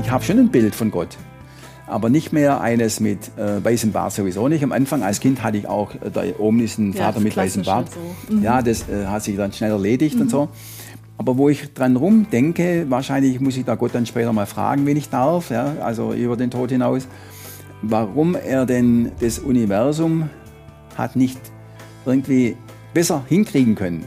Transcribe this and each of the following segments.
ich habe schon ein Bild von Gott. Aber nicht mehr eines mit äh, weißem Bart sowieso nicht. Am Anfang als Kind hatte ich auch, äh, da oben ist ein Vater mit weißem Bart. So. Mhm. Ja, das äh, hat sich dann schnell erledigt mhm. und so. Aber wo ich dran rumdenke, wahrscheinlich muss ich da Gott dann später mal fragen, wenn ich darf, ja, also über den Tod hinaus, warum er denn das Universum hat nicht irgendwie besser hinkriegen können.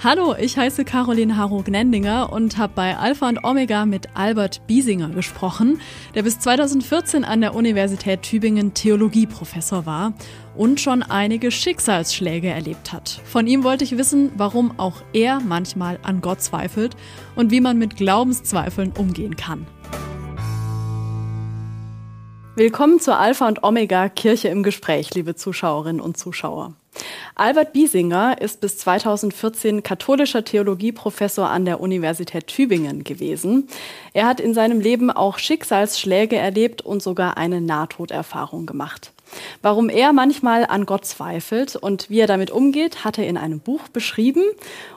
Hallo, ich heiße Caroline Harro-Gnendinger und habe bei Alpha und Omega mit Albert Biesinger gesprochen, der bis 2014 an der Universität Tübingen Theologieprofessor war und schon einige Schicksalsschläge erlebt hat. Von ihm wollte ich wissen, warum auch er manchmal an Gott zweifelt und wie man mit Glaubenszweifeln umgehen kann. Willkommen zur Alpha und Omega Kirche im Gespräch, liebe Zuschauerinnen und Zuschauer. Albert Biesinger ist bis 2014 katholischer Theologieprofessor an der Universität Tübingen gewesen. Er hat in seinem Leben auch Schicksalsschläge erlebt und sogar eine Nahtoderfahrung gemacht. Warum er manchmal an Gott zweifelt und wie er damit umgeht, hat er in einem Buch beschrieben.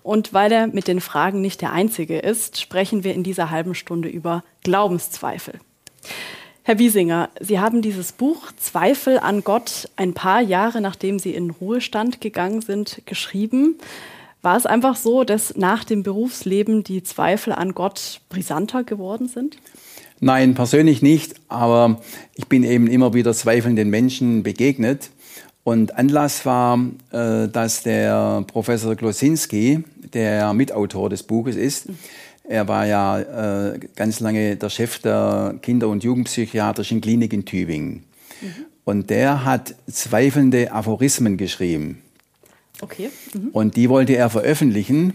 Und weil er mit den Fragen nicht der Einzige ist, sprechen wir in dieser halben Stunde über Glaubenszweifel. Herr Wiesinger, Sie haben dieses Buch Zweifel an Gott ein paar Jahre nachdem Sie in Ruhestand gegangen sind, geschrieben. War es einfach so, dass nach dem Berufsleben die Zweifel an Gott brisanter geworden sind? Nein, persönlich nicht, aber ich bin eben immer wieder zweifelnden Menschen begegnet. Und Anlass war, äh, dass der Professor Klosinski, der Mitautor des Buches ist, er war ja äh, ganz lange der Chef der Kinder- und Jugendpsychiatrischen Klinik in Tübingen. Mhm. Und der hat zweifelnde Aphorismen geschrieben. Okay. Mhm. Und die wollte er veröffentlichen.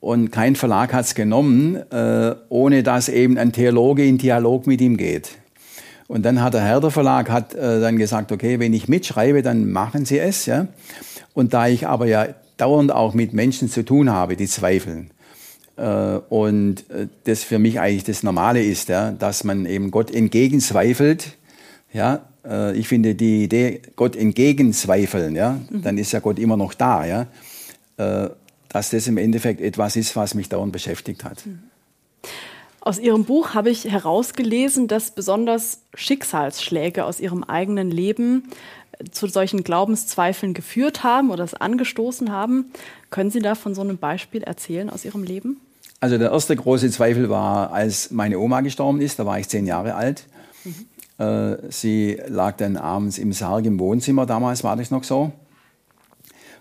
Und kein Verlag hat es genommen, äh, ohne dass eben ein Theologe in Dialog mit ihm geht. Und dann hat der Herder Verlag hat, äh, dann gesagt, okay, wenn ich mitschreibe, dann machen Sie es. Ja? Und da ich aber ja dauernd auch mit Menschen zu tun habe, die zweifeln, und äh, das für mich eigentlich das Normale ist, ja, dass man eben Gott entgegenzweifelt. Ja, äh, ich finde die Idee, Gott entgegenzweifeln, ja, mhm. dann ist ja Gott immer noch da, ja, dass das im Endeffekt etwas ist, was mich dauernd beschäftigt hat. Mhm. Aus Ihrem Buch habe ich herausgelesen, dass besonders Schicksalsschläge aus Ihrem eigenen Leben zu solchen Glaubenszweifeln geführt haben oder es angestoßen haben. Können Sie da von so einem Beispiel erzählen aus Ihrem Leben? Also der erste große Zweifel war, als meine Oma gestorben ist, da war ich zehn Jahre alt. Mhm. Äh, sie lag dann abends im Sarg im Wohnzimmer, damals war das noch so.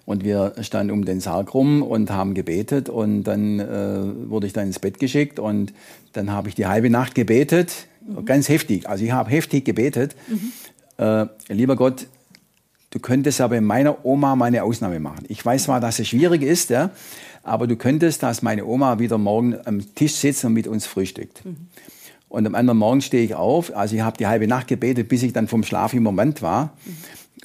Und wir standen um den Sarg rum und haben gebetet und dann äh, wurde ich dann ins Bett geschickt und dann habe ich die halbe Nacht gebetet, mhm. ganz heftig. Also ich habe heftig gebetet. Mhm. Äh, lieber Gott, du könntest aber in meiner Oma mal eine Ausnahme machen. Ich weiß zwar, dass es schwierig ist, ja, aber du könntest, dass meine Oma wieder morgen am Tisch sitzt und mit uns frühstückt. Mhm. Und am anderen Morgen stehe ich auf, also ich habe die halbe Nacht gebetet, bis ich dann vom Schlaf im Moment war. Mhm.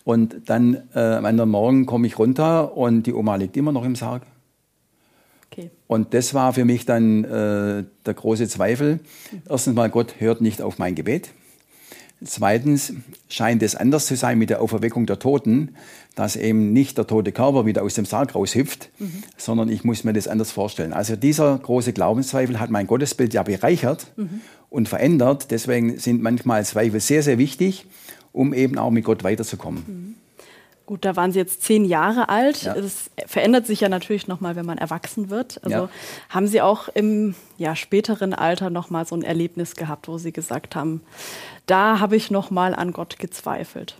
Und dann äh, am anderen Morgen komme ich runter und die Oma liegt immer noch im Sarg. Okay. Und das war für mich dann äh, der große Zweifel. Mhm. Erstens mal, Gott hört nicht auf mein Gebet. Zweitens scheint es anders zu sein mit der Auferweckung der Toten, dass eben nicht der tote Körper wieder aus dem Sarg raushüpft, mhm. sondern ich muss mir das anders vorstellen. Also dieser große Glaubenszweifel hat mein Gottesbild ja bereichert mhm. und verändert. Deswegen sind manchmal Zweifel sehr, sehr wichtig, um eben auch mit Gott weiterzukommen. Mhm. Gut, da waren Sie jetzt zehn Jahre alt. Ja. Es verändert sich ja natürlich nochmal, wenn man erwachsen wird. Also ja. haben Sie auch im ja, späteren Alter nochmal so ein Erlebnis gehabt, wo Sie gesagt haben, da habe ich nochmal an Gott gezweifelt?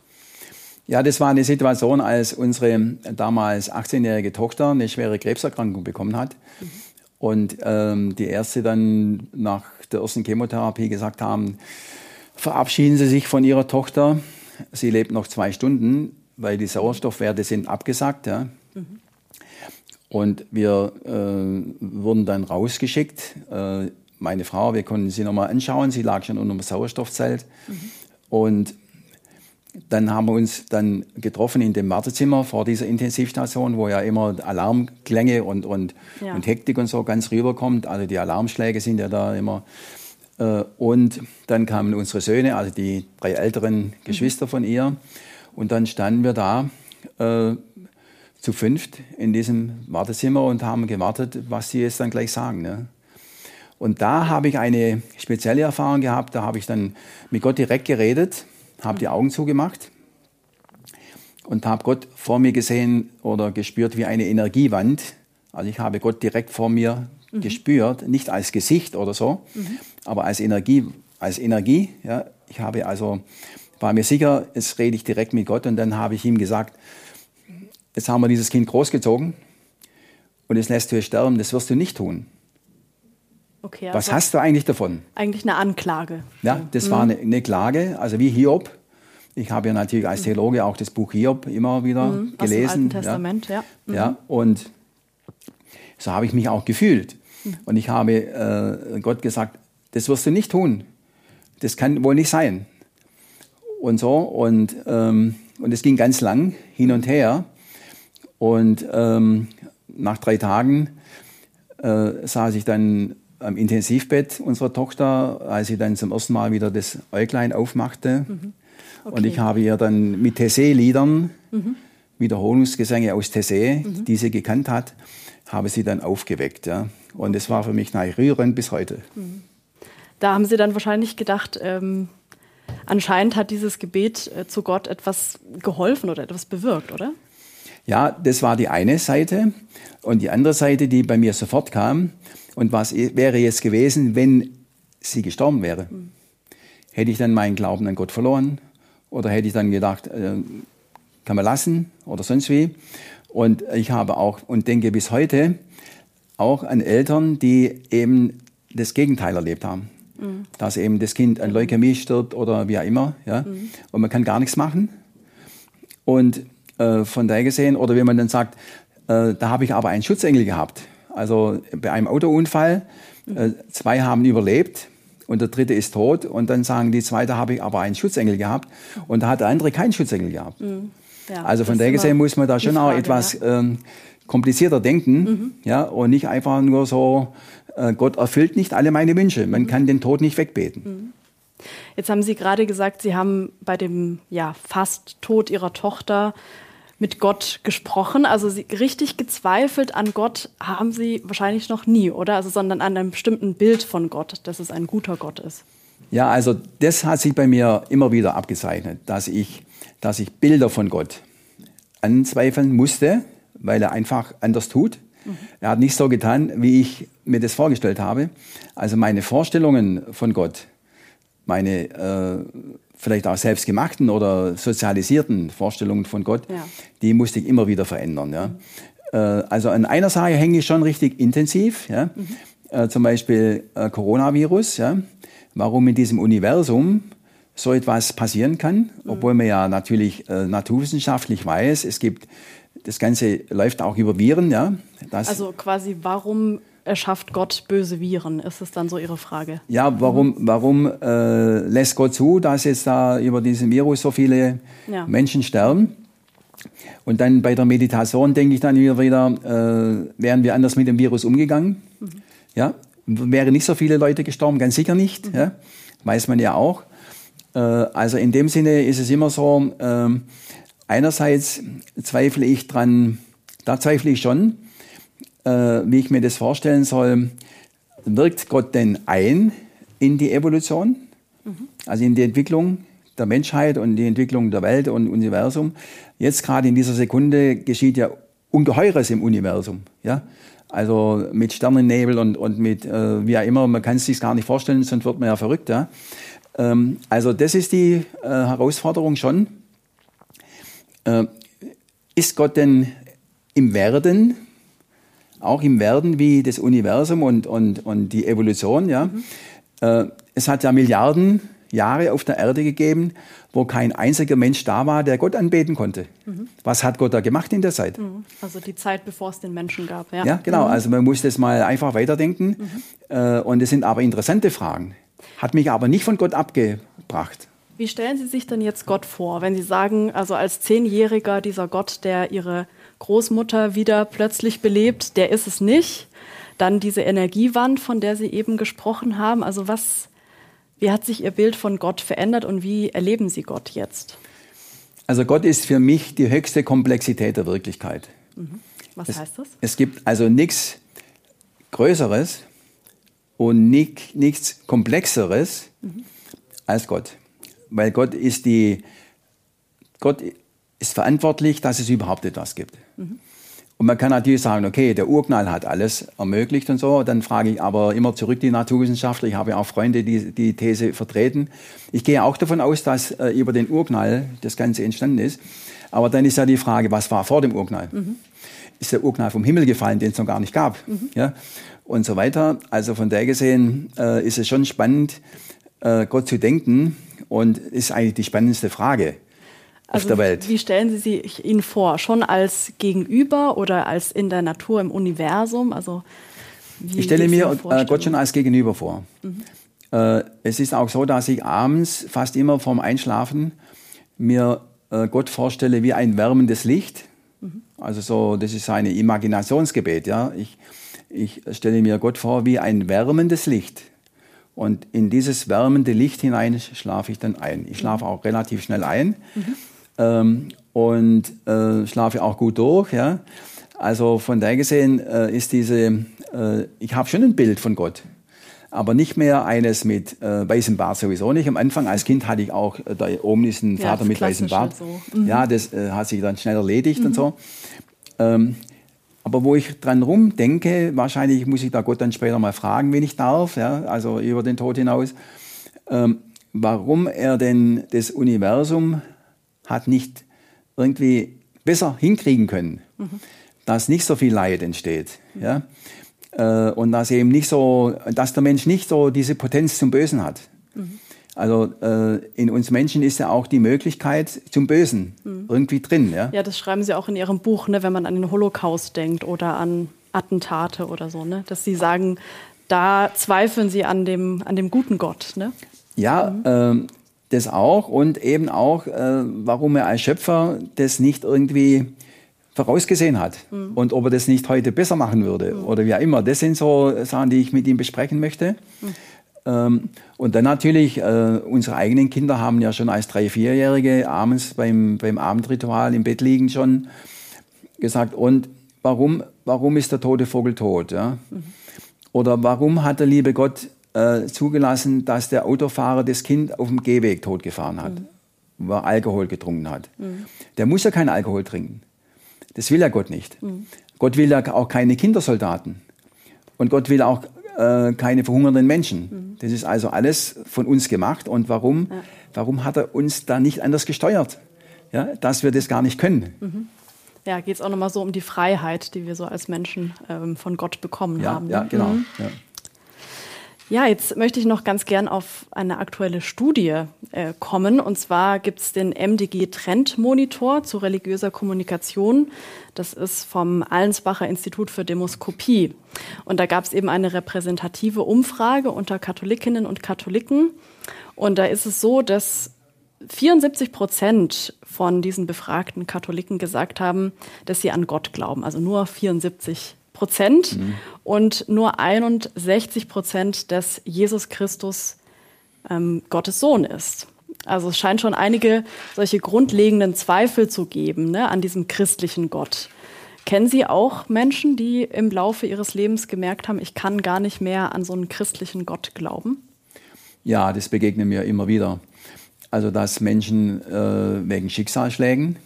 Ja, das war eine Situation, als unsere damals 18-jährige Tochter eine schwere Krebserkrankung bekommen hat. Mhm. Und ähm, die Ärzte dann nach der ersten Chemotherapie gesagt haben, verabschieden Sie sich von Ihrer Tochter. Sie lebt noch zwei Stunden weil die Sauerstoffwerte sind abgesackt. Ja. Mhm. Und wir äh, wurden dann rausgeschickt. Äh, meine Frau, wir konnten sie nochmal anschauen. Sie lag schon unter dem Sauerstoffzelt. Mhm. Und dann haben wir uns dann getroffen in dem Wartezimmer vor dieser Intensivstation, wo ja immer Alarmklänge und, und, ja. und Hektik und so ganz rüberkommt. Also die Alarmschläge sind ja da immer. Äh, und dann kamen unsere Söhne, also die drei älteren Geschwister mhm. von ihr. Und dann standen wir da äh, zu fünft in diesem Wartezimmer und haben gewartet, was sie jetzt dann gleich sagen. Ne? Und da habe ich eine spezielle Erfahrung gehabt. Da habe ich dann mit Gott direkt geredet, habe die Augen zugemacht und habe Gott vor mir gesehen oder gespürt wie eine Energiewand. Also ich habe Gott direkt vor mir mhm. gespürt, nicht als Gesicht oder so, mhm. aber als Energie, als Energie. Ja. Ich habe also, war mir sicher, jetzt rede ich direkt mit Gott und dann habe ich ihm gesagt, jetzt haben wir dieses Kind großgezogen und es lässt du sterben, das wirst du nicht tun. Okay, also Was hast du eigentlich davon? Eigentlich eine Anklage. Ja, das mhm. war eine, eine, Klage, also wie Hiob. Ich habe ja natürlich als Theologe auch das Buch Hiob immer wieder mhm, gelesen. Aus dem Alten Testament, ja. Ja, mhm. ja und so habe ich mich auch gefühlt. Mhm. Und ich habe äh, Gott gesagt, das wirst du nicht tun. Das kann wohl nicht sein. Und so, und, ähm, und es ging ganz lang hin und her. Und ähm, nach drei Tagen äh, saß ich dann am Intensivbett unserer Tochter, als sie dann zum ersten Mal wieder das Äuglein aufmachte. Mhm. Okay. Und ich habe ihr dann mit Tessé-Liedern, mhm. Wiederholungsgesänge aus Tessé, mhm. die sie gekannt hat, habe sie dann aufgeweckt. Ja. Und es war für mich rührend bis heute. Mhm. Da haben Sie dann wahrscheinlich gedacht, ähm, anscheinend hat dieses Gebet äh, zu Gott etwas geholfen oder etwas bewirkt, oder? Ja, das war die eine Seite. Und die andere Seite, die bei mir sofort kam, und was wäre jetzt gewesen, wenn sie gestorben wäre? Mhm. Hätte ich dann meinen Glauben an Gott verloren? Oder hätte ich dann gedacht, äh, kann man lassen oder sonst wie? Und ich habe auch und denke bis heute auch an Eltern, die eben das Gegenteil erlebt haben. Mhm. Dass eben das Kind an Leukämie stirbt oder wie auch immer. Ja? Mhm. Und man kann gar nichts machen. Und äh, von daher gesehen, oder wenn man dann sagt, äh, da habe ich aber einen Schutzengel gehabt. Also bei einem Autounfall, äh, zwei haben überlebt und der dritte ist tot. Und dann sagen die zwei, da habe ich aber einen Schutzengel gehabt. Und da hat der andere keinen Schutzengel gehabt. Mhm. Ja, also von daher gesehen muss man da schon Frage, auch etwas ja. ähm, komplizierter denken. Mhm. Ja, und nicht einfach nur so, äh, Gott erfüllt nicht alle meine Wünsche. Man mhm. kann den Tod nicht wegbeten. Mhm. Jetzt haben Sie gerade gesagt, Sie haben bei dem ja, fast Tod Ihrer Tochter mit Gott gesprochen. Also sie, richtig gezweifelt an Gott haben sie wahrscheinlich noch nie, oder? Also, sondern an einem bestimmten Bild von Gott, dass es ein guter Gott ist. Ja, also das hat sich bei mir immer wieder abgezeichnet, dass ich, dass ich Bilder von Gott anzweifeln musste, weil er einfach anders tut. Mhm. Er hat nicht so getan, wie ich mir das vorgestellt habe. Also meine Vorstellungen von Gott, meine äh, vielleicht auch selbstgemachten oder sozialisierten Vorstellungen von Gott, ja. die musste ich immer wieder verändern. Ja. Mhm. also an einer Sache hänge ich schon richtig intensiv. Ja. Mhm. Äh, zum Beispiel äh, Coronavirus. Ja. Warum in diesem Universum so etwas passieren kann, obwohl man ja natürlich äh, naturwissenschaftlich weiß, es gibt das Ganze läuft auch über Viren, ja. also quasi, warum erschafft Gott böse Viren? Ist es dann so Ihre Frage? Ja, warum, warum äh, lässt Gott zu, dass jetzt da über diesen Virus so viele ja. Menschen sterben? Und dann bei der Meditation denke ich dann wieder, wieder äh, wären wir anders mit dem Virus umgegangen. Mhm. Ja, wären nicht so viele Leute gestorben, ganz sicher nicht. Mhm. Ja? Weiß man ja auch. Äh, also in dem Sinne ist es immer so, äh, einerseits zweifle ich dran, da zweifle ich schon, äh, wie ich mir das vorstellen soll, wirkt Gott denn ein in die Evolution, mhm. also in die Entwicklung der Menschheit und die Entwicklung der Welt und Universum. Jetzt gerade in dieser Sekunde geschieht ja Ungeheures im Universum. Ja? Also mit Sternennebel und, und mit, äh, wie auch immer, man kann es sich gar nicht vorstellen, sonst wird man ja verrückt. Ja? Ähm, also das ist die äh, Herausforderung schon. Äh, ist Gott denn im Werden? auch im Werden wie das Universum und, und, und die Evolution. Ja. Mhm. Es hat ja Milliarden Jahre auf der Erde gegeben, wo kein einziger Mensch da war, der Gott anbeten konnte. Mhm. Was hat Gott da gemacht in der Zeit? Mhm. Also die Zeit, bevor es den Menschen gab. Ja, ja genau. Mhm. Also man muss das mal einfach weiterdenken. Mhm. Äh, und es sind aber interessante Fragen. Hat mich aber nicht von Gott abgebracht. Wie stellen Sie sich denn jetzt Gott vor, wenn Sie sagen, also als Zehnjähriger dieser Gott, der Ihre Großmutter wieder plötzlich belebt, der ist es nicht. Dann diese Energiewand, von der Sie eben gesprochen haben. Also was, wie hat sich Ihr Bild von Gott verändert und wie erleben Sie Gott jetzt? Also Gott ist für mich die höchste Komplexität der Wirklichkeit. Mhm. Was es, heißt das? Es gibt also nichts Größeres und nicht, nichts Komplexeres mhm. als Gott. Weil Gott ist die, Gott ist verantwortlich, dass es überhaupt etwas gibt. Mhm. Und man kann natürlich sagen, okay, der Urknall hat alles ermöglicht und so. Dann frage ich aber immer zurück die Naturwissenschaftler. Ich habe auch Freunde, die die These vertreten. Ich gehe auch davon aus, dass äh, über den Urknall das Ganze entstanden ist. Aber dann ist ja die Frage, was war vor dem Urknall? Mhm. Ist der Urknall vom Himmel gefallen, den es noch gar nicht gab? Mhm. Ja? Und so weiter. Also von der gesehen äh, ist es schon spannend, äh, Gott zu denken. Und ist eigentlich die spannendste Frage also auf der Welt. Wie stellen Sie sich ihn vor? Schon als Gegenüber oder als in der Natur, im Universum? Also ich stelle mir äh, Gott schon als Gegenüber vor. Mhm. Äh, es ist auch so, dass ich abends fast immer vorm Einschlafen mir äh, Gott vorstelle wie ein wärmendes Licht. Mhm. Also so, das ist ein Imaginationsgebet. Ja? Ich, ich stelle mir Gott vor wie ein wärmendes Licht. Und in dieses wärmende Licht hinein schlafe ich dann ein. Ich schlafe auch relativ schnell ein. Mhm ähm, und äh, schlafe auch gut durch. Ja? Also von daher gesehen äh, ist diese, äh, ich habe schon ein Bild von Gott, aber nicht mehr eines mit äh, weißem Bart sowieso nicht. Am Anfang als Kind hatte ich auch, äh, da oben ist ein Vater ja, mit weißem Bart. So. Mhm. Ja, das äh, hat sich dann schnell erledigt mhm. und so. Ähm, aber wo ich dran rumdenke, wahrscheinlich muss ich da Gott dann später mal fragen, wenn ich darf, ja, also über den Tod hinaus, ähm, warum er denn das Universum hat nicht irgendwie besser hinkriegen können, mhm. dass nicht so viel Leid entsteht. Mhm. Ja? Äh, und dass eben nicht so, dass der Mensch nicht so diese Potenz zum Bösen hat. Mhm. Also äh, in uns Menschen ist ja auch die Möglichkeit zum Bösen mhm. irgendwie drin. Ja? ja, das schreiben Sie auch in Ihrem Buch, ne, wenn man an den Holocaust denkt oder an Attentate oder so, ne? dass Sie sagen, da zweifeln Sie an dem, an dem guten Gott. Ne? Ja, mhm. äh, das auch und eben auch, äh, warum er als Schöpfer das nicht irgendwie vorausgesehen hat mhm. und ob er das nicht heute besser machen würde mhm. oder wie auch immer. Das sind so Sachen, die ich mit ihm besprechen möchte. Mhm. Ähm, und dann natürlich, äh, unsere eigenen Kinder haben ja schon als drei-, vierjährige abends beim, beim Abendritual im Bett liegen schon gesagt, und warum, warum ist der tote Vogel tot? Ja? Mhm. Oder warum hat der liebe Gott äh, zugelassen, dass der Autofahrer das Kind auf dem Gehweg totgefahren hat, mhm. er Alkohol getrunken hat. Mhm. Der muss ja keinen Alkohol trinken. Das will ja Gott nicht. Mhm. Gott will ja auch keine Kindersoldaten. Und Gott will auch äh, keine verhungernden Menschen. Mhm. Das ist also alles von uns gemacht. Und warum, ja. warum hat er uns da nicht anders gesteuert? Ja, dass wir das gar nicht können. Mhm. Ja, geht es auch nochmal so um die Freiheit, die wir so als Menschen ähm, von Gott bekommen ja, haben. Ja, genau. Mhm. Ja. Ja, jetzt möchte ich noch ganz gern auf eine aktuelle Studie äh, kommen. Und zwar gibt es den MDG Trend Monitor zu religiöser Kommunikation. Das ist vom Allensbacher Institut für Demoskopie. Und da gab es eben eine repräsentative Umfrage unter Katholikinnen und Katholiken. Und da ist es so, dass 74 Prozent von diesen befragten Katholiken gesagt haben, dass sie an Gott glauben. Also nur 74 Prozent mhm. und nur 61 Prozent, dass Jesus Christus ähm, Gottes Sohn ist. Also es scheint schon einige solche grundlegenden Zweifel zu geben ne, an diesem christlichen Gott. Kennen Sie auch Menschen, die im Laufe ihres Lebens gemerkt haben, ich kann gar nicht mehr an so einen christlichen Gott glauben? Ja, das begegnet mir immer wieder. Also dass Menschen äh, wegen Schicksalsschlägen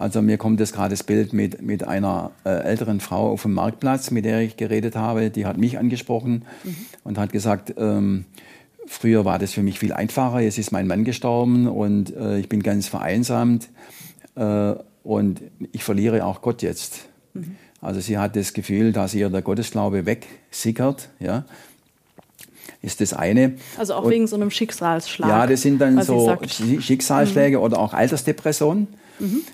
also mir kommt jetzt gerade das Bild mit, mit einer äh, älteren Frau auf dem Marktplatz, mit der ich geredet habe. Die hat mich angesprochen mhm. und hat gesagt, ähm, früher war das für mich viel einfacher. Jetzt ist mein Mann gestorben und äh, ich bin ganz vereinsamt äh, und ich verliere auch Gott jetzt. Mhm. Also sie hat das Gefühl, dass ihr der Gottesglaube wegsickert. Ja ist das eine. Also auch und, wegen so einem Schicksalsschlag. Ja, das sind dann so Schicksalsschläge mhm. oder auch Altersdepressionen.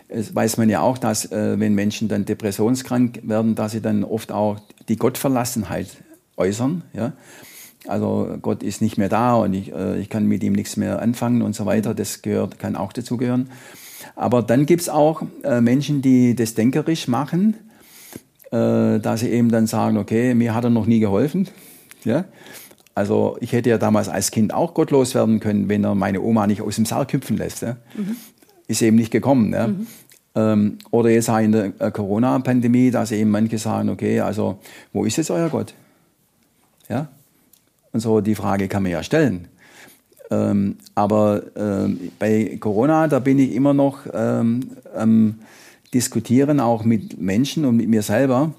Es weiß man ja auch, dass äh, wenn Menschen dann depressionskrank werden, dass sie dann oft auch die Gottverlassenheit äußern. Ja? Also Gott ist nicht mehr da und ich, äh, ich kann mit ihm nichts mehr anfangen und so weiter. Das gehört, kann auch dazugehören. Aber dann gibt es auch äh, Menschen, die das denkerisch machen, äh, dass sie eben dann sagen, okay, mir hat er noch nie geholfen. Ja? Also ich hätte ja damals als Kind auch gottlos werden können, wenn er meine Oma nicht aus dem Sarg hüpfen lässt. Ja? Mhm ist eben nicht gekommen. Ne? Mhm. Ähm, oder jetzt auch in der äh, Corona-Pandemie, dass eben manche sagen, okay, also wo ist jetzt euer Gott? Ja? und so, die Frage kann man ja stellen. Ähm, aber ähm, bei Corona, da bin ich immer noch ähm, am Diskutieren, auch mit Menschen und mit mir selber.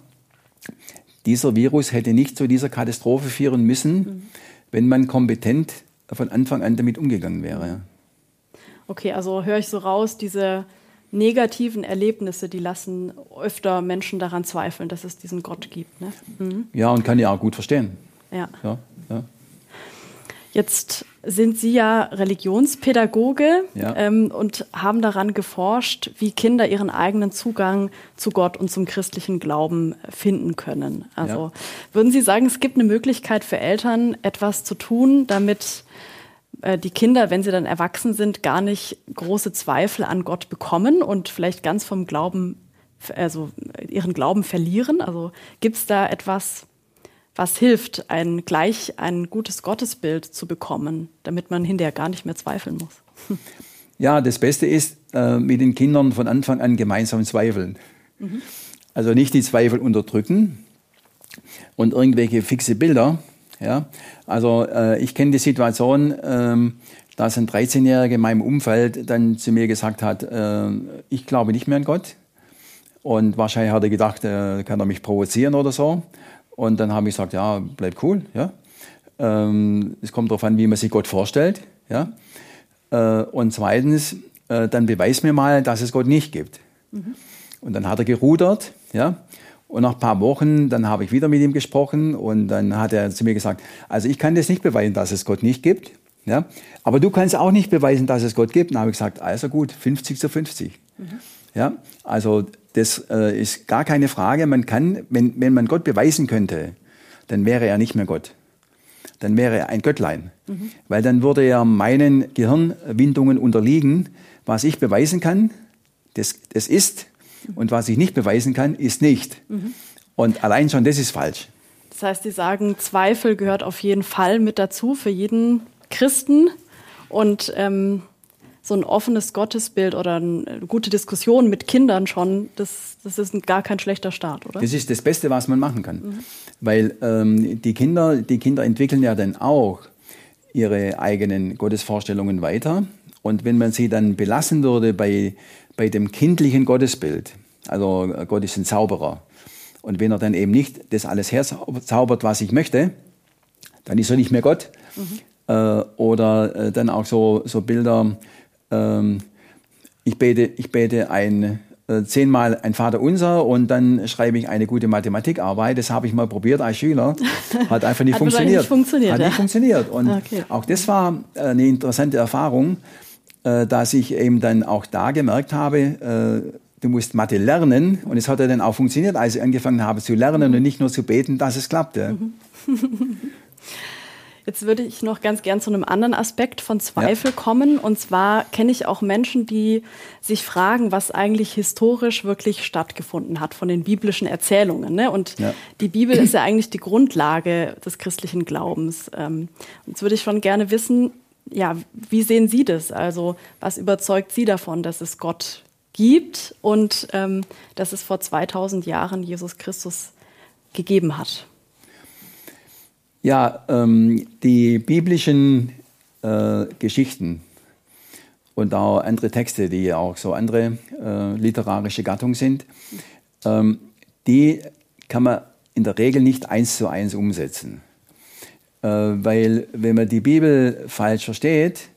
Dieser Virus hätte nicht zu dieser Katastrophe führen müssen, mhm. wenn man kompetent von Anfang an damit umgegangen wäre. Okay, also höre ich so raus, diese negativen Erlebnisse, die lassen öfter Menschen daran zweifeln, dass es diesen Gott gibt. Ne? Mhm. Ja, und kann ja auch gut verstehen. Ja. ja, ja. Jetzt sind Sie ja Religionspädagoge ja. Ähm, und haben daran geforscht, wie Kinder ihren eigenen Zugang zu Gott und zum christlichen Glauben finden können. Also würden Sie sagen, es gibt eine Möglichkeit für Eltern, etwas zu tun, damit äh, die Kinder, wenn sie dann erwachsen sind, gar nicht große Zweifel an Gott bekommen und vielleicht ganz vom Glauben, also ihren Glauben verlieren? Also gibt es da etwas, was hilft, ein gleich ein gutes Gottesbild zu bekommen, damit man hinterher gar nicht mehr zweifeln muss? Ja, das Beste ist, äh, mit den Kindern von Anfang an gemeinsam zweifeln. Mhm. Also nicht die Zweifel unterdrücken und irgendwelche fixe Bilder, ja? Also äh, ich kenne die Situation, ähm, dass ein 13-Jähriger in meinem Umfeld dann zu mir gesagt hat, äh, ich glaube nicht mehr an Gott. Und wahrscheinlich hat er gedacht, äh, kann er mich provozieren oder so. Und dann habe ich gesagt, ja, bleib cool. Ja? Ähm, es kommt darauf an, wie man sich Gott vorstellt. Ja? Äh, und zweitens, äh, dann beweis mir mal, dass es Gott nicht gibt. Mhm. Und dann hat er gerudert. Ja? Und nach ein paar Wochen, dann habe ich wieder mit ihm gesprochen und dann hat er zu mir gesagt, also ich kann das nicht beweisen, dass es Gott nicht gibt. Ja? Aber du kannst auch nicht beweisen, dass es Gott gibt. dann habe ich gesagt, also gut, 50 zu 50. Mhm. Ja? Also das äh, ist gar keine Frage. Man kann, wenn, wenn man Gott beweisen könnte, dann wäre er nicht mehr Gott. Dann wäre er ein Göttlein. Mhm. Weil dann würde er meinen Gehirnwindungen unterliegen. Was ich beweisen kann, das, das ist und was ich nicht beweisen kann, ist nicht. Mhm. Und allein schon das ist falsch. Das heißt, Sie sagen, Zweifel gehört auf jeden Fall mit dazu für jeden Christen. Und ähm, so ein offenes Gottesbild oder eine gute Diskussion mit Kindern schon, das, das ist gar kein schlechter Start, oder? Das ist das Beste, was man machen kann. Mhm. Weil ähm, die, Kinder, die Kinder entwickeln ja dann auch ihre eigenen Gottesvorstellungen weiter. Und wenn man sie dann belassen würde bei bei dem kindlichen Gottesbild, also Gott ist ein Zauberer, und wenn er dann eben nicht das alles herzaubert, was ich möchte, dann ist er nicht mehr Gott. Mhm. Äh, oder äh, dann auch so, so Bilder, ähm, ich bete, ich bete ein, äh, zehnmal ein Vater unser und dann schreibe ich eine gute Mathematikarbeit. Das habe ich mal probiert als Schüler. Hat einfach nicht Hat funktioniert. Nicht funktioniert. Hat ja. nicht funktioniert. Und okay. auch das war äh, eine interessante Erfahrung. Äh, dass ich eben dann auch da gemerkt habe, äh, du musst Mathe lernen. Und es hat ja dann auch funktioniert, als ich angefangen habe zu lernen und nicht nur zu beten, dass es klappte. Jetzt würde ich noch ganz gern zu einem anderen Aspekt von Zweifel ja. kommen. Und zwar kenne ich auch Menschen, die sich fragen, was eigentlich historisch wirklich stattgefunden hat von den biblischen Erzählungen. Ne? Und ja. die Bibel ist ja eigentlich die Grundlage des christlichen Glaubens. Ähm, und jetzt würde ich schon gerne wissen, ja, wie sehen Sie das? Also was überzeugt Sie davon, dass es Gott gibt und ähm, dass es vor 2000 Jahren Jesus Christus gegeben hat? Ja, ähm, die biblischen äh, Geschichten und auch andere Texte, die auch so andere äh, literarische Gattung sind, ähm, die kann man in der Regel nicht eins zu eins umsetzen. Äh, weil wenn man die Bibel falsch versteht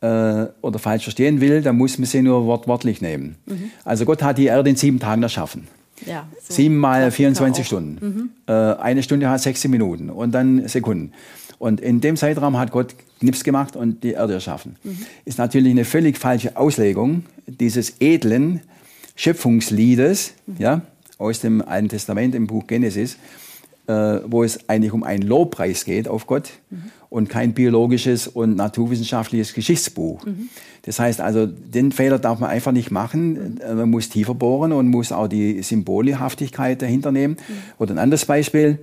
äh, oder falsch verstehen will, dann muss man sie nur wortwörtlich nehmen. Mhm. Also Gott hat die Erde in sieben Tagen erschaffen. Ja, so Sieben mal 24 Stunden. Mhm. Äh, eine Stunde hat 16 Minuten und dann Sekunden. Und in dem Zeitraum hat Gott Knips gemacht und die Erde erschaffen. Mhm. Ist natürlich eine völlig falsche Auslegung dieses edlen Schöpfungsliedes mhm. ja, aus dem Alten Testament im Buch Genesis wo es eigentlich um einen Lobpreis geht auf Gott mhm. und kein biologisches und naturwissenschaftliches Geschichtsbuch. Mhm. Das heißt also, den Fehler darf man einfach nicht machen. Mhm. Man muss tiefer bohren und muss auch die Symbolhaftigkeit dahinter nehmen. Oder ein anderes Beispiel.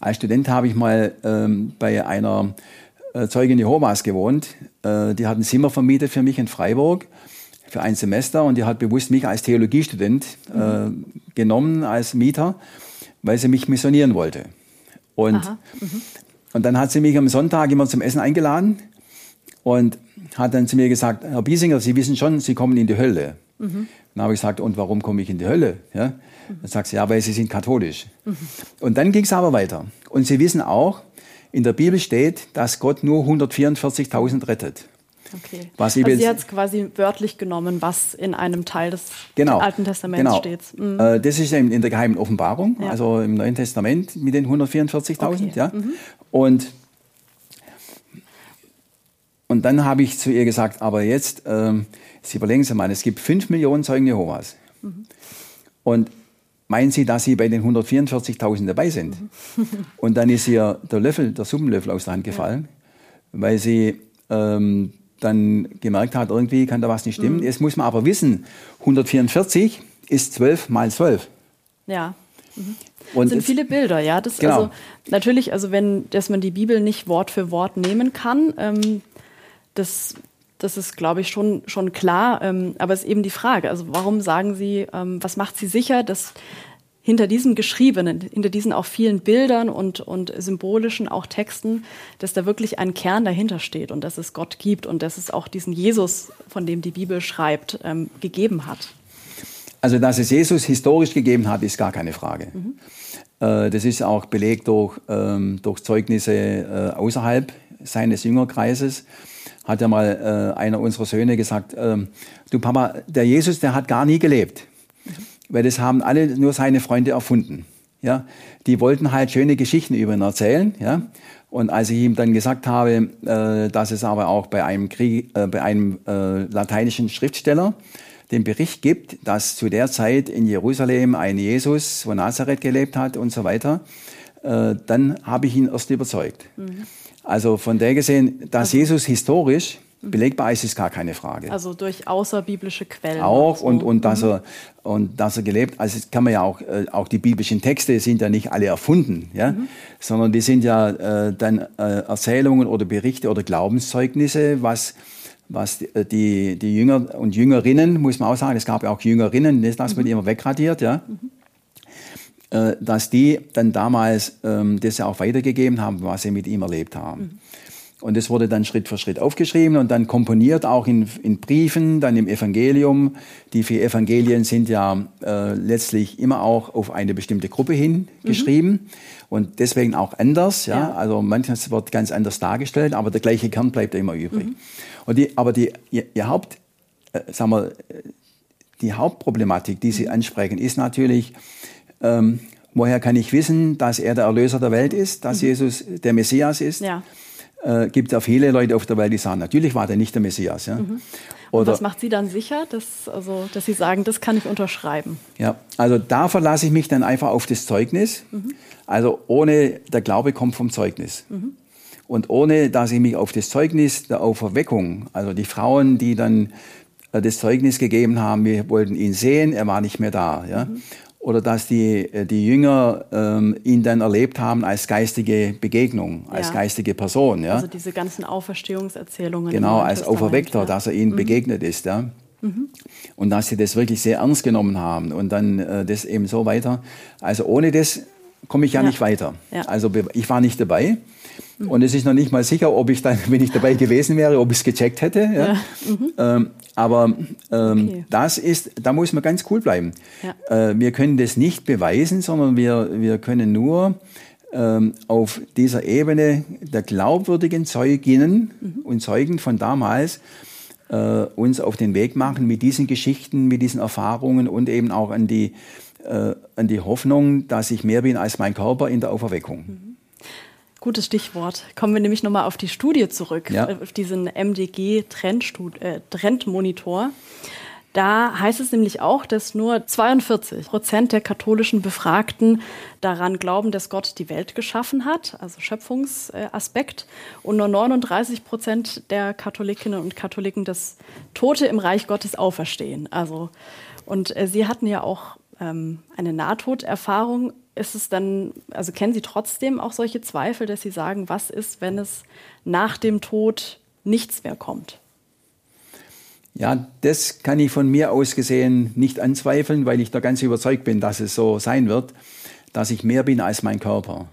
Als Student habe ich mal ähm, bei einer äh, Zeugin Jehovas gewohnt. Äh, die hat ein Zimmer vermietet für mich in Freiburg für ein Semester und die hat bewusst mich als Theologiestudent äh, genommen als Mieter weil sie mich missionieren wollte. Und und dann hat sie mich am Sonntag immer zum Essen eingeladen und hat dann zu mir gesagt, Herr Biesinger, Sie wissen schon, Sie kommen in die Hölle. Mhm. Dann habe ich gesagt, und warum komme ich in die Hölle? Ja? Mhm. Dann sagt sie, ja, weil Sie sind katholisch. Mhm. Und dann ging es aber weiter. Und Sie wissen auch, in der Bibel steht, dass Gott nur 144.000 rettet. Okay. Was also sie hat es quasi wörtlich genommen, was in einem Teil des genau, Alten Testaments genau. steht. Mhm. Äh, das ist in der geheimen Offenbarung, ja. also im Neuen Testament mit den 144.000. Okay. Ja? Mhm. Und, und dann habe ich zu ihr gesagt, aber jetzt, ähm, Sie überlegen Sie mal, es gibt 5 Millionen Zeugen Jehovas. Mhm. Und meinen Sie, dass Sie bei den 144.000 dabei sind? Mhm. Und dann ist ihr der Löffel, der Suppenlöffel aus der Hand gefallen, ja. weil sie ähm, dann gemerkt hat, irgendwie kann da was nicht stimmen. Mhm. Jetzt muss man aber wissen, 144 ist 12 mal 12. Ja. Mhm. Und das sind viele Bilder, ja. Das genau. also natürlich, also wenn, dass man die Bibel nicht Wort für Wort nehmen kann, ähm, das, das ist, glaube ich, schon, schon klar. Ähm, aber es ist eben die Frage, also warum sagen Sie, ähm, was macht Sie sicher, dass hinter diesem Geschriebenen, hinter diesen auch vielen Bildern und, und symbolischen auch Texten, dass da wirklich ein Kern dahinter steht und dass es Gott gibt und dass es auch diesen Jesus, von dem die Bibel schreibt, ähm, gegeben hat. Also, dass es Jesus historisch gegeben hat, ist gar keine Frage. Mhm. Äh, das ist auch belegt durch, ähm, durch Zeugnisse äh, außerhalb seines Jüngerkreises. Hat ja mal äh, einer unserer Söhne gesagt, ähm, du Papa, der Jesus, der hat gar nie gelebt weil das haben alle nur seine Freunde erfunden. Ja, die wollten halt schöne Geschichten über ihn erzählen. Ja, und als ich ihm dann gesagt habe, äh, dass es aber auch bei einem, Krieg, äh, bei einem äh, lateinischen Schriftsteller den Bericht gibt, dass zu der Zeit in Jerusalem ein Jesus von Nazareth gelebt hat und so weiter, äh, dann habe ich ihn erst überzeugt. Mhm. Also von der gesehen, dass also, Jesus historisch Belegbar ist es gar keine Frage. Also durch außerbiblische Quellen. Auch so. und, und, dass mhm. er, und dass er gelebt, also kann man ja auch, äh, auch die biblischen Texte sind ja nicht alle erfunden, ja, mhm. sondern die sind ja äh, dann äh, Erzählungen oder Berichte oder Glaubenszeugnisse, was, was die, äh, die, die Jünger und Jüngerinnen, muss man auch sagen, es gab ja auch Jüngerinnen, das, das mhm. wird immer wegradiert, ja. Mhm äh, dass die dann damals ähm, das ja auch weitergegeben haben, was sie mit ihm erlebt haben. Mhm. Und das wurde dann Schritt für Schritt aufgeschrieben und dann komponiert auch in, in Briefen, dann im Evangelium. Die vier Evangelien sind ja äh, letztlich immer auch auf eine bestimmte Gruppe hin mhm. geschrieben und deswegen auch anders. Ja? ja? Also manches wird ganz anders dargestellt, aber der gleiche Kern bleibt ja immer übrig. Mhm. Und die, aber die, ihr, ihr Haupt, äh, sagen wir, die Hauptproblematik, die Sie mhm. ansprechen, ist natürlich, ähm, woher kann ich wissen, dass er der Erlöser der Welt ist, dass mhm. Jesus der Messias ist? Ja äh, gibt ja viele Leute auf der Welt, die sagen, natürlich war der nicht der Messias. Ja. Mhm. Oder, was macht Sie dann sicher, dass, also, dass Sie sagen, das kann ich unterschreiben? Ja, also da verlasse ich mich dann einfach auf das Zeugnis. Mhm. Also ohne, der Glaube kommt vom Zeugnis. Mhm. Und ohne, dass ich mich auf das Zeugnis der Auferweckung, also die Frauen, die dann äh, das Zeugnis gegeben haben, wir wollten ihn sehen, er war nicht mehr da. Ja? Mhm oder dass die, äh, die Jünger ähm, ihn dann erlebt haben als geistige Begegnung, als ja. geistige Person. Ja? Also diese ganzen Auferstehungserzählungen. Genau, als Auferweckter, ja. dass er ihnen mhm. begegnet ist. Ja? Mhm. Und dass sie das wirklich sehr ernst genommen haben und dann äh, das eben so weiter. Also ohne das komme ich ja, ja, nicht weiter. Also ich war nicht dabei. Mhm. Und es ist noch nicht mal sicher, ob ich dann, wenn ich dabei gewesen wäre, ob ich es gecheckt hätte. Ja? Mhm. Ähm, aber ähm, okay. das ist, da muss man ganz cool bleiben. Ja. Äh, wir können das nicht beweisen, sondern wir, wir können nur ähm, auf dieser Ebene der glaubwürdigen Zeuginnen mhm. und Zeugen von damals äh, uns auf den Weg machen mit diesen Geschichten, mit diesen Erfahrungen und eben auch an die, äh, an die Hoffnung, dass ich mehr bin als mein Körper in der Auferweckung. Mhm. Gutes Stichwort. Kommen wir nämlich nochmal auf die Studie zurück, ja. auf diesen MDG-Trendmonitor. Äh, da heißt es nämlich auch, dass nur 42 Prozent der katholischen Befragten daran glauben, dass Gott die Welt geschaffen hat, also Schöpfungsaspekt, und nur 39 Prozent der Katholikinnen und Katholiken, dass Tote im Reich Gottes auferstehen. Also, und äh, Sie hatten ja auch ähm, eine Nahtoderfahrung ist es dann, also kennen Sie trotzdem auch solche Zweifel, dass Sie sagen, was ist, wenn es nach dem Tod nichts mehr kommt? Ja, das kann ich von mir aus gesehen nicht anzweifeln, weil ich da ganz überzeugt bin, dass es so sein wird, dass ich mehr bin als mein Körper.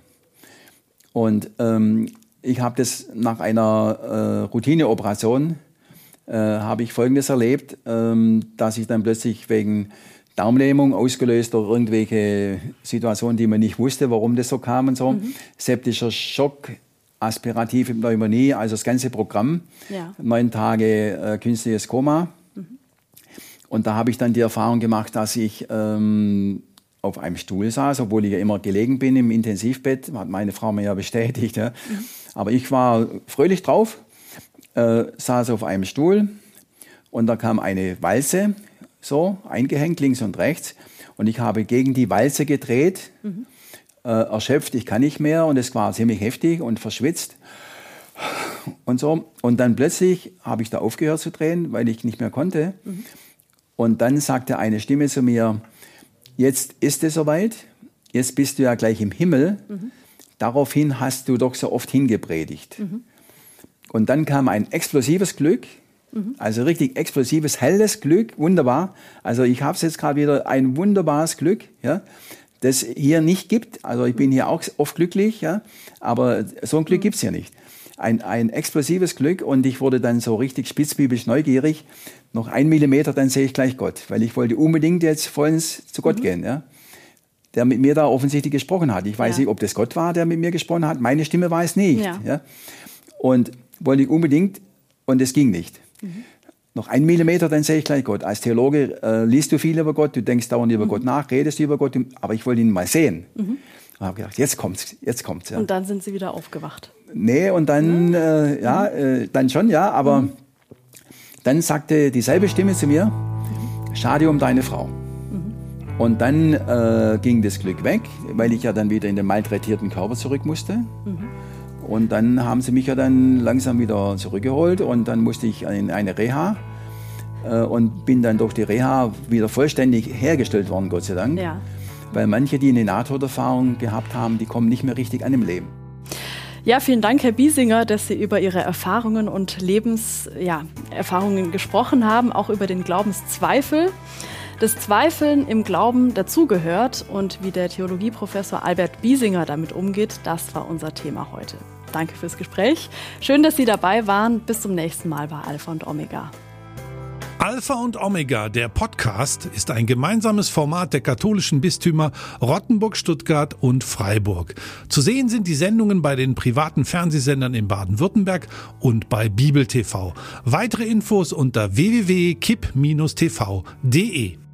Und ähm, ich habe das nach einer äh, Routineoperation äh, habe ich Folgendes erlebt, ähm, dass ich dann plötzlich wegen Darmlähmung ausgelöst durch irgendwelche Situationen, die man nicht wusste, warum das so kam und so. Mhm. Septischer Schock, aspirative Pneumonie, also das ganze Programm. Ja. Neun Tage äh, künstliches Koma. Mhm. Und da habe ich dann die Erfahrung gemacht, dass ich ähm, auf einem Stuhl saß, obwohl ich ja immer gelegen bin im Intensivbett, hat meine Frau mir ja bestätigt. Ja. Mhm. Aber ich war fröhlich drauf, äh, saß auf einem Stuhl und da kam eine Walze so eingehängt, links und rechts. Und ich habe gegen die Walze gedreht, mhm. äh, erschöpft, ich kann nicht mehr und es war ziemlich heftig und verschwitzt und so. Und dann plötzlich habe ich da aufgehört zu drehen, weil ich nicht mehr konnte. Mhm. Und dann sagte eine Stimme zu mir, jetzt ist es soweit, jetzt bist du ja gleich im Himmel. Mhm. Daraufhin hast du doch so oft hingepredigt. Mhm. Und dann kam ein explosives Glück, Mhm. Also richtig explosives, helles Glück, wunderbar. Also ich habe jetzt gerade wieder ein wunderbares Glück, ja, das hier nicht gibt. Also ich bin hier auch oft glücklich, ja, aber so ein Glück mhm. gibt's hier nicht. Ein, ein explosives Glück und ich wurde dann so richtig spitzbübisch neugierig. Noch ein Millimeter, dann sehe ich gleich Gott, weil ich wollte unbedingt jetzt vollends zu Gott mhm. gehen, ja der mit mir da offensichtlich gesprochen hat. Ich weiß ja. nicht, ob das Gott war, der mit mir gesprochen hat. Meine Stimme war es nicht. Ja. ja. Und wollte ich unbedingt und es ging nicht. Mhm. Noch ein Millimeter, dann sehe ich gleich Gott. Als Theologe äh, liest du viel über Gott, du denkst dauernd über mhm. Gott nach, redest über Gott, aber ich wollte ihn mal sehen. Mhm. Und habe gedacht, jetzt kommt's, jetzt kommt's. Ja. Und dann sind Sie wieder aufgewacht. Nee, und dann, äh, ja, äh, dann schon, ja, aber mhm. dann sagte dieselbe Stimme zu mir, schade um deine Frau. Mhm. Und dann äh, ging das Glück weg, weil ich ja dann wieder in den malträtierten Körper zurück musste. Mhm. Und dann haben sie mich ja dann langsam wieder zurückgeholt und dann musste ich in eine Reha äh, und bin dann durch die Reha wieder vollständig hergestellt worden, Gott sei Dank. Ja. Weil manche, die eine Nahtoderfahrung gehabt haben, die kommen nicht mehr richtig an im Leben. Ja, vielen Dank, Herr Biesinger, dass Sie über Ihre Erfahrungen und Lebenserfahrungen ja, gesprochen haben, auch über den Glaubenszweifel. Das Zweifeln im Glauben dazugehört und wie der Theologieprofessor Albert Biesinger damit umgeht, das war unser Thema heute. Danke fürs Gespräch. Schön, dass Sie dabei waren. Bis zum nächsten Mal bei Alpha und Omega. Alpha und Omega, der Podcast, ist ein gemeinsames Format der katholischen Bistümer Rottenburg, Stuttgart und Freiburg. Zu sehen sind die Sendungen bei den privaten Fernsehsendern in Baden-Württemberg und bei Bibel TV. Weitere Infos unter www.kipp-tv.de.